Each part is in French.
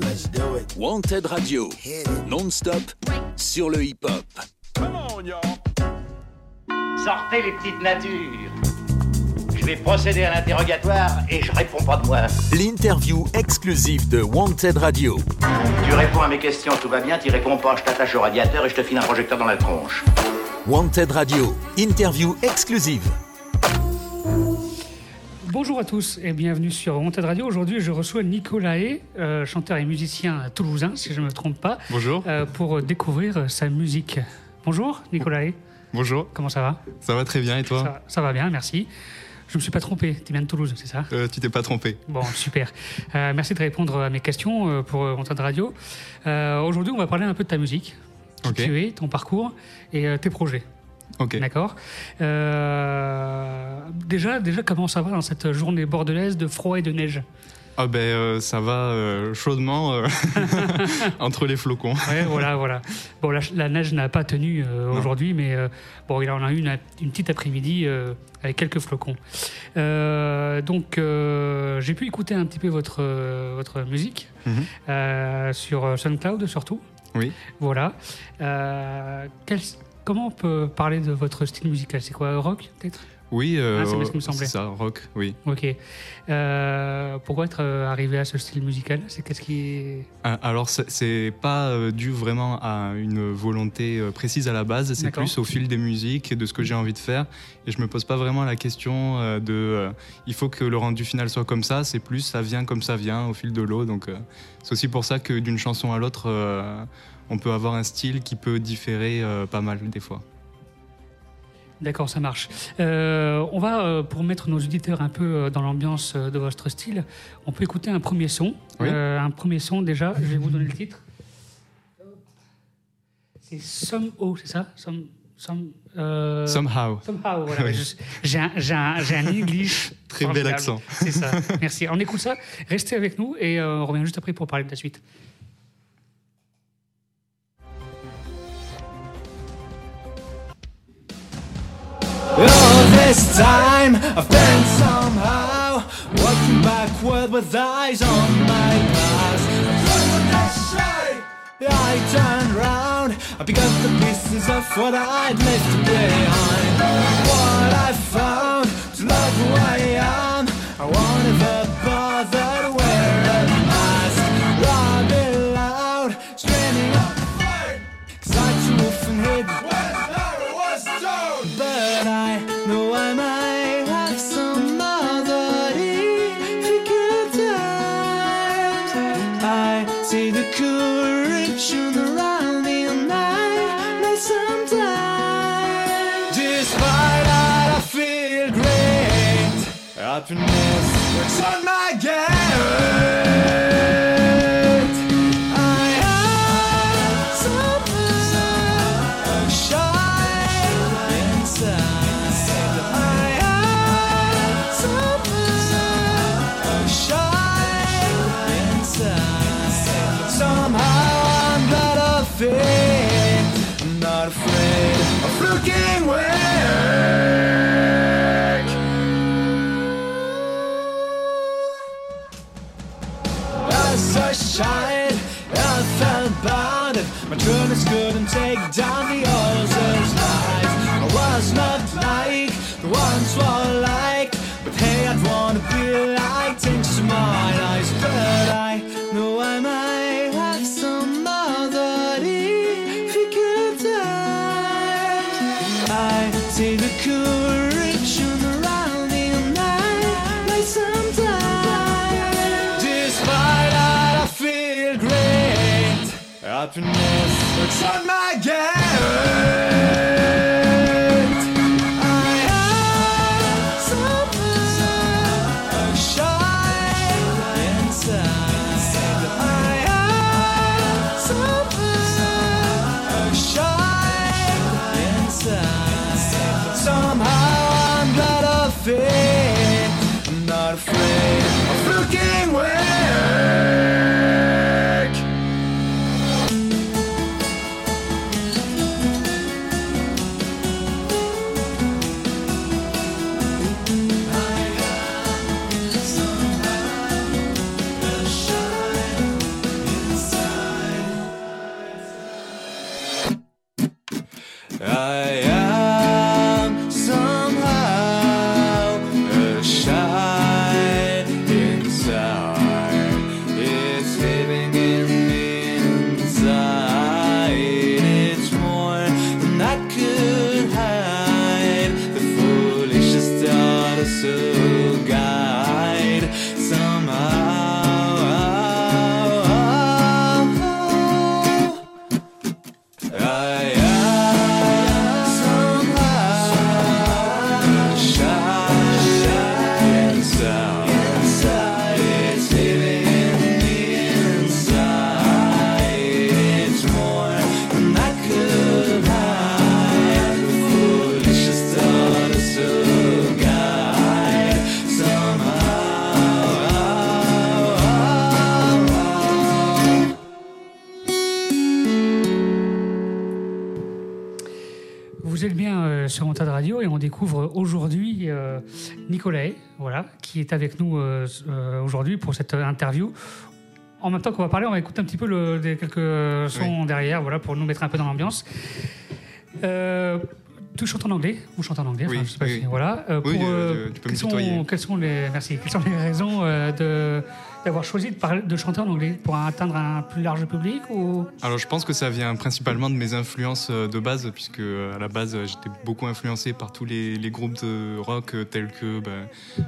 Let's do it. Wanted Radio, non-stop sur le hip-hop. Sortez les petites natures. Je vais procéder à l'interrogatoire et je réponds pas de moi. L'interview exclusive de Wanted Radio. Tu réponds à mes questions, tout va bien. Tu réponds pas, je t'attache au radiateur et je te file un projecteur dans la tronche. Wanted Radio, interview exclusive. Bonjour à tous et bienvenue sur Wanted Radio. Aujourd'hui, je reçois Nicolas Hay, euh, chanteur et musicien toulousain, si je ne me trompe pas, Bonjour. euh, pour découvrir sa musique. Bonjour Nicolas Hay, Bonjour. comment ça va? Ça va très bien et toi? Ça, ça va bien, merci. Je me suis pas trompé, tu viens de Toulouse, c'est ça? Euh, Tu t'es pas trompé. Bon, super. Euh, merci de répondre à mes questions euh, pour euh, Wanted Radio. Euh, Aujourd'hui, on va parler un peu de ta musique, qui Ok. tu es, ton parcours et euh, tes projets. D'accord. Euh, déjà, déjà, comment ça va dans cette journée bordelaise de froid et de neige Ah ben euh, ça va euh, chaudement euh, entre les flocons. Ouais, voilà, voilà. Bon, la, la neige n'a pas tenu aujourd'hui, mais bon, il en a eu une, une petite après-midi avec quelques flocons. Donc, j'ai pu écouter un petit peu votre, votre musique Mhm. euh, sur SoundCloud surtout. Oui. Voilà. Quel- comment on peut parler de votre style musical? C'est quoi, rock peut-être? Oui, euh, Ah, c'est ce me semblait. ça, rock, oui. Ok. Euh, pourquoi être euh, arrivé à ce style musical? C'est qu'est-ce qui Ah, Alors c'est- pas dû vraiment à une volonté précise à la base, c'est plus au fil des musiques et de ce que j'ai envie de faire. Et je me pose pas vraiment la question de euh, il faut que le rendu final soit comme ça, c'est plus ça vient comme ça vient au fil de l'eau. Donc c'est aussi pour ça que d'une chanson à l'autre, on peut avoir un style qui peut différer euh, pas mal des fois. D'accord, ça marche. Euh, on va, euh, pour mettre nos auditeurs un peu euh, dans l'ambiance de votre style, on peut écouter un premier son. Oui. Un premier son déjà, je vais vous donner le titre. C'est Somehow, c'est ça? Some, some, Somehow. Somehow, voilà. Oui. J'ai un, un, un English. Très bel accent. C'est ça. Merci. On écoute ça. Restez avec nous et on revient juste après pour parler de la suite. This time I've been somehow walking backward with eyes on my past. I turned round, I picked up the pieces of what I'd left behind. Happiness works on my gate. sunshine. I felt bonded. My trueness couldn't take down the oil. Happiness looks on my gate. Sur Montade Radio et on découvre aujourd'hui euh, Nicolas, voilà, qui est avec nous euh, euh, aujourd'hui pour cette interview. En même temps qu'on va parler, on va écouter un petit peu le, des quelques sons derrière, voilà, pour nous mettre un peu dans l'ambiance. Euh, tu chantes en anglais Vous chantez en anglais Oui, enfin, je sais pas oui, si- oui. Voilà. Euh, Oui, pour, euh, tu peux me quelles, sont, quelles sont les merci Quelles sont les raisons euh, de d'avoir choisi de, parler, de chanter en anglais pour atteindre un plus large public ou? Alors je pense que ça vient principalement de mes influences euh, de base, puisque euh, à la base euh, j'étais beaucoup influencé par tous les, les groupes de rock euh, tels que bah,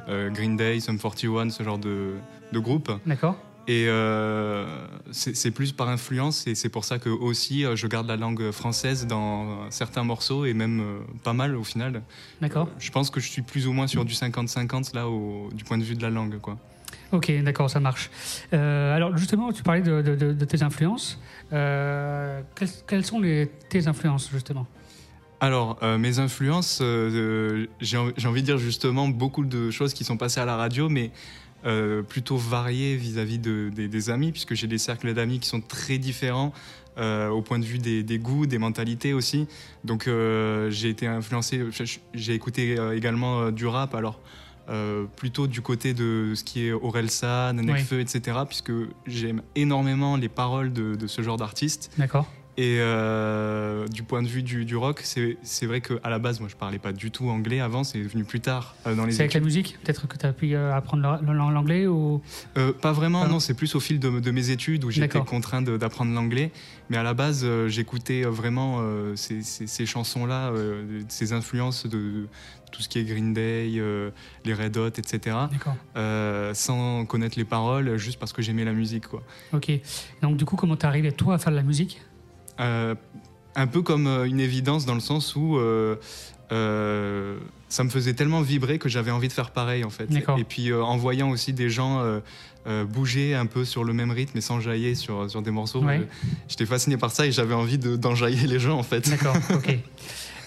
euh, Green Day, Sum 41, ce genre de, de groupes. D'accord Et euh, c'est plus par influence et c'est pour ça que aussi euh, je garde la langue française dans certains morceaux et même euh, pas mal au final. D'accord. Je pense que je suis plus ou moins sur du 50-50 là au- du point de vue de la langue quoi. Ok, d'accord, ça marche. Alors justement, tu parlais de, de- de- de tes influences. Quelles, quelles sont les, tes influences justement? Alors, euh, mes influences, euh, j'ai envie j'ai envie de dire justement beaucoup de choses qui sont passées à la radio, mais euh, plutôt variées vis-à-vis de- des, des amis, puisque j'ai des cercles d'amis qui sont très différents euh, au point de vue des, des goûts, des mentalités aussi. Donc, euh, j'ai été influencé, j'ai écouté également du rap, alors euh, plutôt du côté de ce qui est Orelsan, Nekfeu, etc., puisque j'aime énormément les paroles de, de ce genre d'artistes. D'accord. Et euh, du point de vue du, du rock, c'est vrai qu'à la base, moi, je parlais pas du tout anglais avant, c'est venu plus tard euh, dans les C'est avec la musique Peut-être que tu as pu euh, apprendre l'anglais ou... Euh, pas vraiment, non, c'est plus au fil de, de mes études où j'étais contraint d'apprendre l'anglais. Mais à la base, j'écoutais vraiment ces, ces- ces chansons-là, ces influences de, de tout ce qui est Green Day, les Red Hot, etc., D'accord. sans connaître les paroles, juste parce que j'aimais la musique, quoi. Ok. Donc du coup, comment t'es arrivé toi à faire de la musique? Un peu comme euh, une évidence dans le sens où euh, euh, ça me faisait tellement vibrer que j'avais envie de faire pareil en fait. Et puis euh, en voyant aussi des gens euh, euh, bouger un peu sur le même rythme et s'enjailler sur, sur des morceaux, Ouais. euh, j'étais fasciné par ça et j'avais envie de- d'enjailler les gens en fait. D'accord, ok.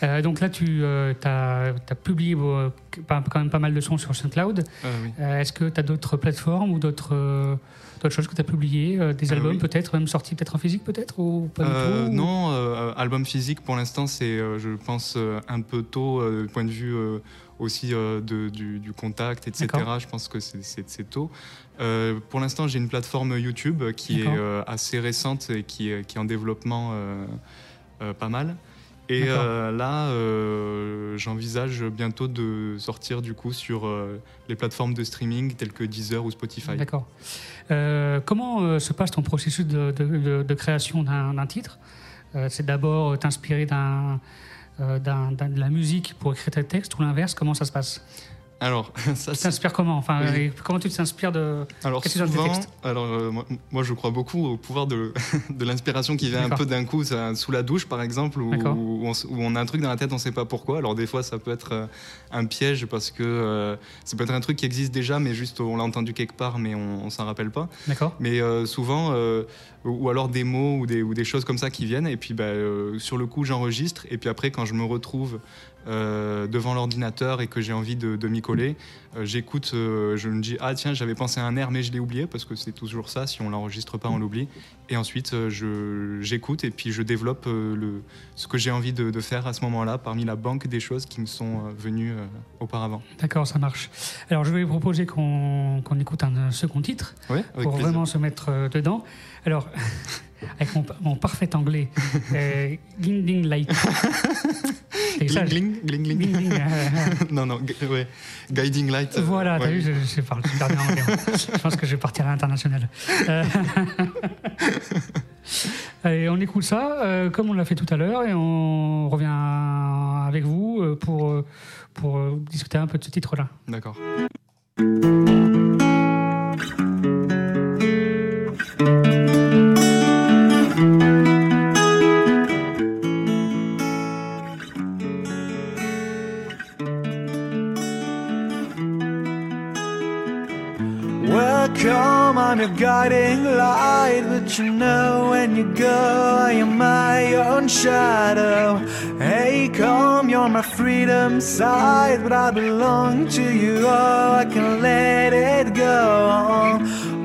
Euh, donc là, tu as, publié euh, quand même pas mal de sons sur SoundCloud. Oui. Euh, Est-ce que tu as d'autres plateformes ou d'autres euh, d'autres choses que tu as publiées euh, Des Ah albums oui. peut-être, même sortis peut-être en physique peut-être ou pas du Euh, tout non, euh, album physique pour l'instant c'est, euh, je pense, euh, un peu tôt euh, du point de vue euh, aussi euh, de- du, du contact, etc. Je pense que c'est- tôt. Euh, pour l'instant, j'ai une plateforme YouTube qui est euh, assez récente et qui, est- qui est en développement euh, euh, pas mal. Et euh, là, euh, j'envisage bientôt de sortir du coup sur euh, les plateformes de streaming telles que Deezer ou Spotify. D'accord. Comment se passe ton processus de, de- de- de création d'un titre? C'est d'abord t'inspirer d'un- de la musique pour écrire tes textes ou l'inverse? Comment ça se passe? Alors, ça Tu t'inspires comment? Enfin, Oui. comment tu t'inspires de Alors souvent, textes? alors euh, moi, moi, je crois beaucoup au pouvoir de, de l'inspiration qui vient un peu d'un coup, ça, sous la douche par exemple, où, où on, s- où on a un truc dans la tête, on sait pas pourquoi. Alors des fois ça peut être euh, un piège parce que euh, ça peut être un truc qui existe déjà, mais juste on l'a entendu quelque part, mais on, on s'en rappelle pas. D'accord Mais euh, souvent, ou alors des mots ou des, ou des choses comme ça qui viennent, et puis bah, sur le coup j'enregistre, et puis après quand je me retrouve devant l'ordinateur et que j'ai envie de, de m'y coller, euh, j'écoute, euh, je me dis ah tiens j'avais pensé à un air mais je l'ai oublié parce que c'est toujours ça, si on l'enregistre pas on l'oublie, et ensuite euh, j'écoute et puis je développe euh, le, ce que j'ai envie de, de faire à ce moment-là parmi la banque des choses qui me sont venues auparavant. D'accord, ça marche. Alors, je vais vous proposer qu'on qu'on écoute un second titre pour plaisir. vraiment se mettre dedans. Alors, avec mon, mon parfait anglais, euh, Gling, gling, gling, gling. Guiding, euh, non, non, ouais. Guiding Light. euh, Voilà, t'as ouais. vu, je, je parle super bien anglais. je pense que je vais partir à l'international. Euh, Allez, on écoute ça, euh, comme on l'a fait tout à l'heure, et on revient avec vous pour, pour discuter un peu de ce titre-là. D'accord. Welcome, I'm your guiding light, but you know when you go, I am my own shadow. Hey, come, you're my freedom side, but I belong to you. Oh, I can let it go.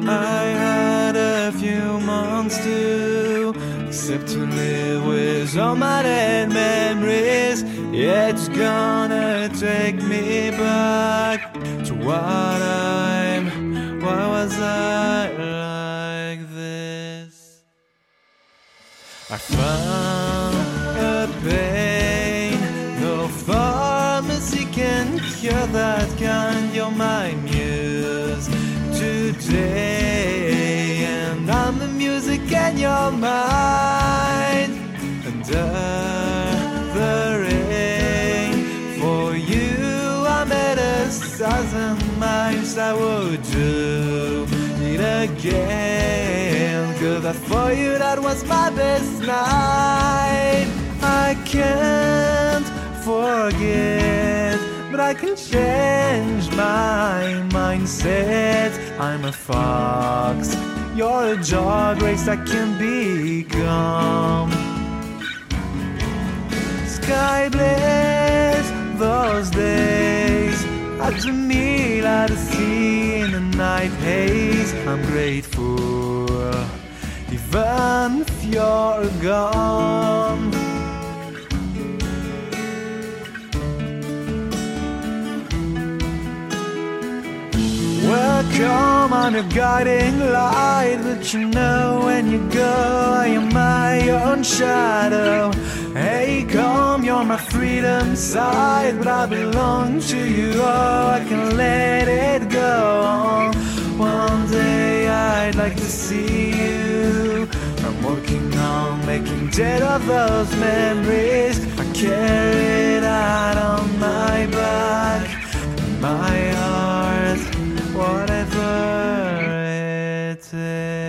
I had a few months to accept to live with all my dead memories, yeah, it's gonna take me back to what I found a pain, no pharmacy can cure that kind. You're my muse today, and I'm the music and your mind. Under the rain, for you I made a thousand miles. I would do it again. I for you that was my best night. I can't forget, but I can change my mindset. I'm a fox, you're a dog race I can become. Sky blaze those days at the meal at the sea in the night haze. I'm grateful, you're gone. Welcome, I'm your guiding light. But you know when you go, I am my own shadow. Hey, come, you're my freedom side. But I belong to you, oh, I can let it go. One day I'd like to see you. Working on making dead of those memories. I carry it out on my back, my heart whatever it is.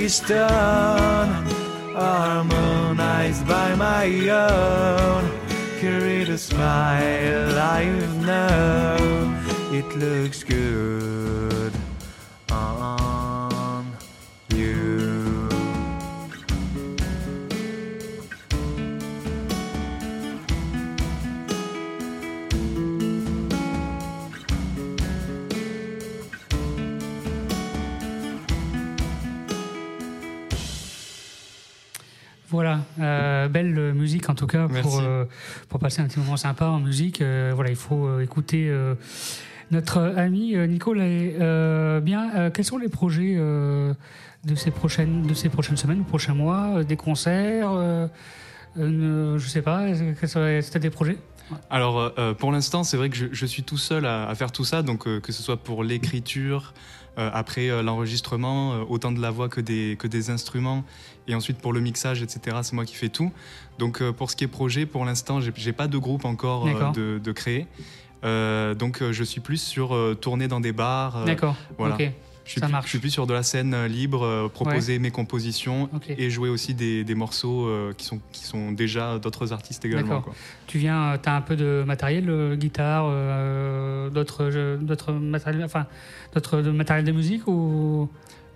To this harmonized by my own. Carry the smile I know. It looks good Voilà, euh, belle musique en tout cas pour, euh, pour passer un petit moment sympa en musique. Euh, voilà, il faut euh, écouter euh, notre ami euh, Nicolas. Euh, bien, euh, quels sont les projets euh, de, ces prochaines, de ces prochaines semaines, prochains mois euh, Des concerts euh, euh, Je sais pas, quels seraient- c'était des projets? Alors, euh, pour l'instant, c'est vrai que je, je suis tout seul à, à faire tout ça, donc euh, que ce soit pour l'écriture, euh, après euh, l'enregistrement, euh, autant de la voix que des, que des instruments, et ensuite pour le mixage, etc., c'est moi qui fais tout. Donc, euh, pour ce qui est projet, pour l'instant, j'ai pas de groupe encore euh, de, de créer. Euh, donc, euh, je suis plus sur euh, tourner dans des bars. euh, D'accord, voilà. Je suis ça plus, marche. Je suis plus sur de la scène euh, libre, euh, proposer mes compositions et jouer aussi des, des morceaux euh, qui, sont, qui sont déjà d'autres artistes également. Quoi. Tu viens, tu as un peu de matériel, euh, guitare, d'autres matériels, enfin, d'autres de matériel de musique ou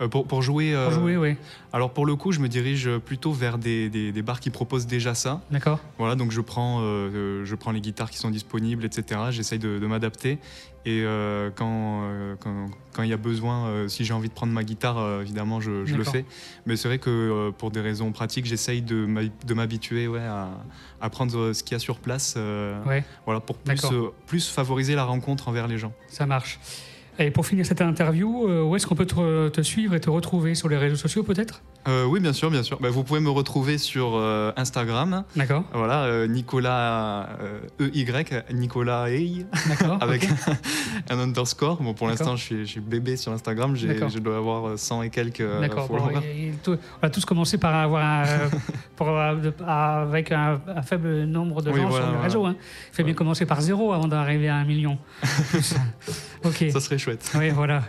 Euh, pour, pour jouer, pour euh, jouer, oui. Alors pour le coup, je me dirige plutôt vers des, des- des bars qui proposent déjà ça. D'accord. Voilà, donc je prends, euh, euh, je prends les guitares qui sont disponibles, etc. J'essaye de, de m'adapter. Et euh, quand euh, quand quand il y a besoin, euh, si j'ai envie de prendre ma guitare, euh, évidemment, je, je le fais. Mais c'est vrai que euh, pour des raisons pratiques, j'essaye de m'hab- de m'habituer ouais, à, à prendre euh, ce qu'il y a sur place. euh, Ouais. Voilà, pour plus, euh, plus favoriser la rencontre envers les gens. Ça marche. Et pour finir cette interview, euh, où est-ce qu'on peut te, te suivre et te retrouver sur les réseaux sociaux peut-être? Euh, oui, bien sûr, bien sûr. Bah, vous pouvez me retrouver sur euh, Instagram. D'accord. Voilà, euh, Nicolas euh, EY, Nicolas Hey, D'accord. avec un underscore. Bon, pour l'instant, je suis, je suis bébé sur Instagram. Je dois avoir 100 et quelques D'accord. Bon, on a tous commencé par avoir un, pour avec un, un faible nombre de Oui, gens voilà, sur le réseau. Hein. Il fait bien commencer par zéro avant d'arriver à un million. Ok. Ça serait chouette. Oui, voilà.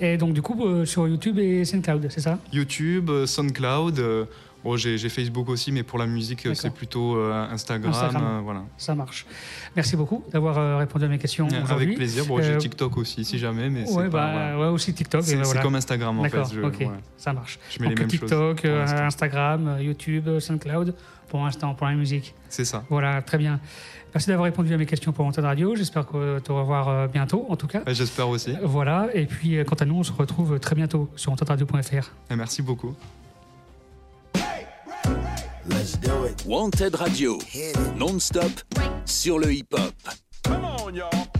Et donc, du coup, sur YouTube et SoundCloud, c'est ça? YouTube, euh, SoundCloud. euh, bon, j'ai Facebook aussi, mais pour la musique, euh, c'est plutôt euh, Instagram. Instagram. euh, voilà. Ça marche. Merci beaucoup d'avoir euh, répondu à mes questions. Avec plaisir. Bon, j'ai TikTok aussi, si jamais, mais Ouais, bah, ouais, aussi TikTok. C'est ben voilà. comme Instagram en fait. Je, ok, voilà. ça marche. Je mets les mêmes TikTok. Instagram, YouTube, SoundCloud, pour l'instant, pour la musique. C'est ça. Voilà, très bien. Merci d'avoir répondu à mes questions pour Antenne Radio. J'espère que te revoir bientôt, en tout cas. J'espère aussi. Voilà, et puis quant à nous, on se retrouve très bientôt sur antenradio.fr. Merci beaucoup. Let's do it. Wanted Radio, non-stop sur le hip-hop. Come on, y'all.